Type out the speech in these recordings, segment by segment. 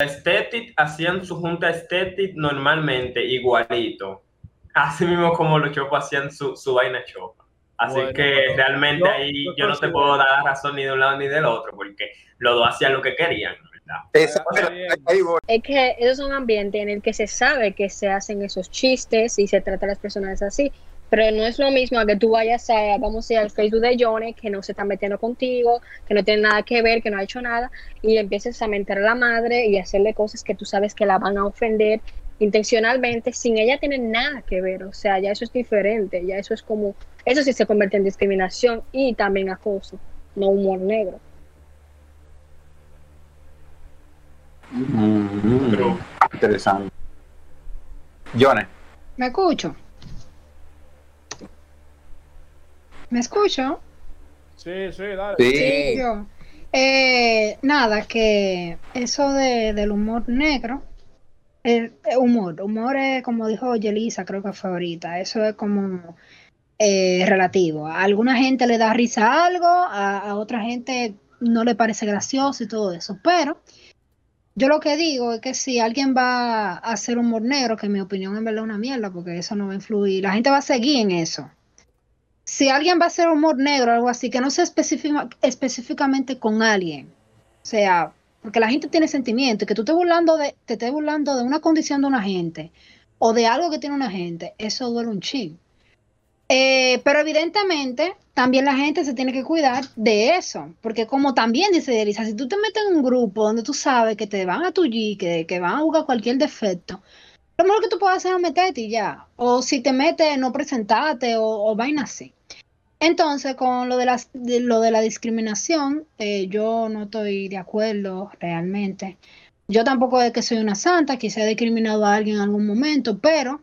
Estetic hacían su junta Estetic normalmente igualito. Así mismo como los chopas hacían su, su vaina chopa. Así que realmente ahí yo, no te puedo dar razón ni de un lado ni del otro, porque los dos hacían lo que querían. Es, es que es un ambiente en el que se sabe que se hacen esos chistes y se trata a las personas así. Pero no es lo mismo a que tú vayas a, vamos a ir al Facebook de Johnny, que no se está metiendo contigo, que no tiene nada que ver, que no ha hecho nada, y empieces a mentir a la madre y hacerle cosas que tú sabes que la van a ofender intencionalmente, sin ella tener nada que ver. O sea, ya eso es diferente, ya eso es como, eso sí se convierte en discriminación y también acoso, no humor negro. Mm, interesante. Johnny. ¿Me escucho? ¿Me escucho? Sí, sí, dale. Sí. Yo. Eh, nada, que eso de, del humor negro, el, humor, humor es como dijo Yelisa, creo que fue ahorita, eso es como eh, relativo. A alguna gente le da risa a algo, a, a, otra gente no le parece gracioso y todo eso, pero yo lo que digo es que si alguien va a hacer humor negro, que en mi opinión es verdad una mierda, porque eso no va a influir, la gente va a seguir en eso si alguien va a hacer humor negro o algo así, que no sea específicamente con alguien. O sea, porque la gente tiene sentimiento y que tú estés burlando de, te estés burlando de una condición de una gente o de algo que tiene una gente, eso duele un ching. Eh, pero evidentemente también la gente se tiene que cuidar de eso, porque como también dice Elisa, si tú te metes en un grupo donde tú sabes que te van a tullir, que, que van a buscar cualquier defecto, lo mejor que tú puedes hacer es meterte y ya. O si te metes, no presentarte o, o vaina así. Entonces, con lo de, las, de lo de la discriminación, eh, yo no estoy de acuerdo realmente. Yo tampoco es que soy una santa, se ha discriminado a alguien en algún momento, pero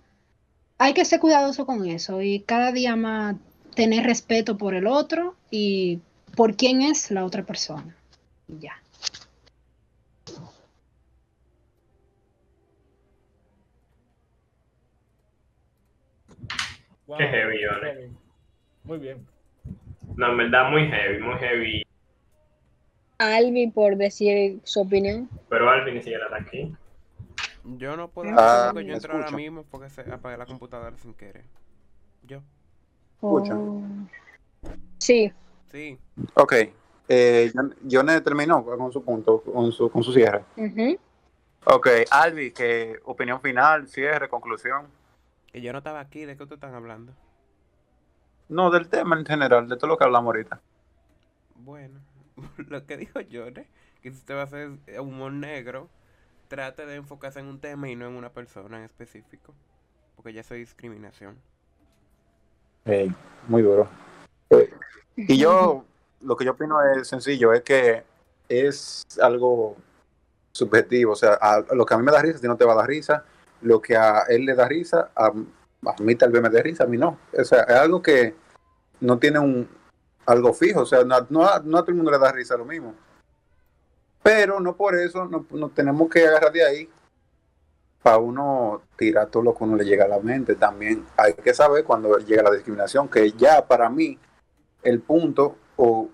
hay que ser cuidadoso con eso y cada día más tener respeto por el otro y por quién es la otra persona. Ya. Qué heavy, ¿vale? Muy bien. No, en verdad, muy heavy, muy heavy. Albi por decir su opinión. Pero Albi ni siquiera está aquí. Yo no puedo Ah, hacer yo me entro ahora mismo porque se apagué la computadora sin querer. Yo. Escucha. Oh. Sí. Sí. Ok. Eh, Johnny terminó con su punto, con su, con su cierre. Ujú. Ok, Albi, que opinión final, cierre, conclusión. Que yo no estaba aquí, ¿de qué ustedes están hablando? No, del tema en general, de todo lo que hablamos ahorita. Bueno, lo que dijo yo, ¿eh? Que si usted va a hacer humor negro, trate de enfocarse en un tema y no en una persona en específico. Porque ya es discriminación. Ey, muy duro. Y yo, lo que yo opino es sencillo, es que es algo subjetivo. O sea, a, a lo que a mí me da risa, a ti no te va a dar risa. Lo que a él le da risa, a, a mí tal vez me dé risa, a mí no. O sea, es algo que no tiene un algo fijo. O sea, no, no a, no todo el mundo le da risa lo mismo. Pero no por eso nos no tenemos que agarrar de ahí para uno tirar todo lo que uno le llega a la mente. También hay que saber cuando llega la discriminación, que ya para mí el punto, o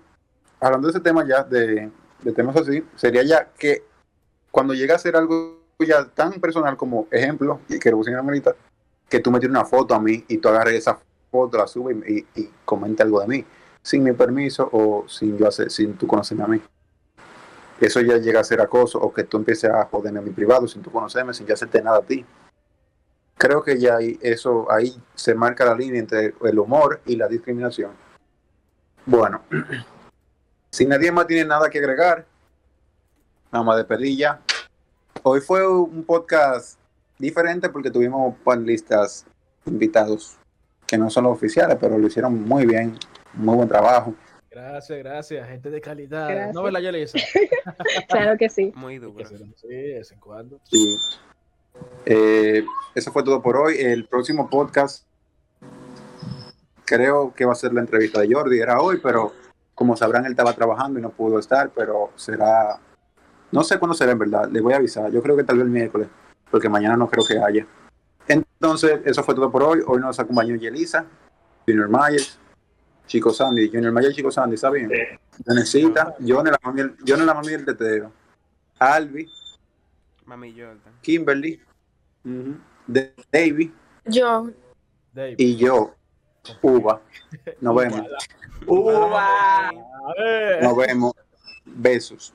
hablando de ese tema ya, de, de temas así, sería ya que cuando llega a ser algo ya tan personal como ejemplo, y que lo la manita, que tú me tires una foto a mí y tú agarres esa foto, la subes y, y, y comente algo de mí, sin mi permiso o sin yo hacer, sin tú conocerme a mí. Eso ya llega a ser acoso, o que tú empieces a joderme a mi privado sin tú conocerme, sin yo hacerte nada a ti. Creo que ya ahí, eso, ahí se marca la línea entre el humor y la discriminación. Bueno, si nadie más tiene nada que agregar, vamos a despedir ya. Hoy fue un podcast diferente porque tuvimos panelistas invitados que no son los oficiales, pero lo hicieron muy bien, muy buen trabajo. Gracias, gracias, gente de calidad. Gracias. ¿No ves la Yelisa? Claro que sí. Muy duro. así, de vez en cuando. Sí. Eh, eso fue todo por hoy. El próximo podcast creo que va a ser la entrevista de Jordi. Era hoy, pero como sabrán, él estaba trabajando y no pudo estar, pero será... No sé cuándo será en verdad, le voy a avisar. Yo creo que tal vez el miércoles, porque mañana no creo que haya. Entonces, eso fue todo por hoy. Hoy nos acompañó Yelisa, Junior Myers, Chico Sandy. Junior Myers, Chico Sandy, ¿está bien? Sí. Necesita, yo en la mami, yo en la mami del tetero. Albi, Mami Jordan. Kimberly, ujú, de- David Yo, Dave. y yo, Uva. Nos vemos. ¡Uva! Nos vemos. Besos.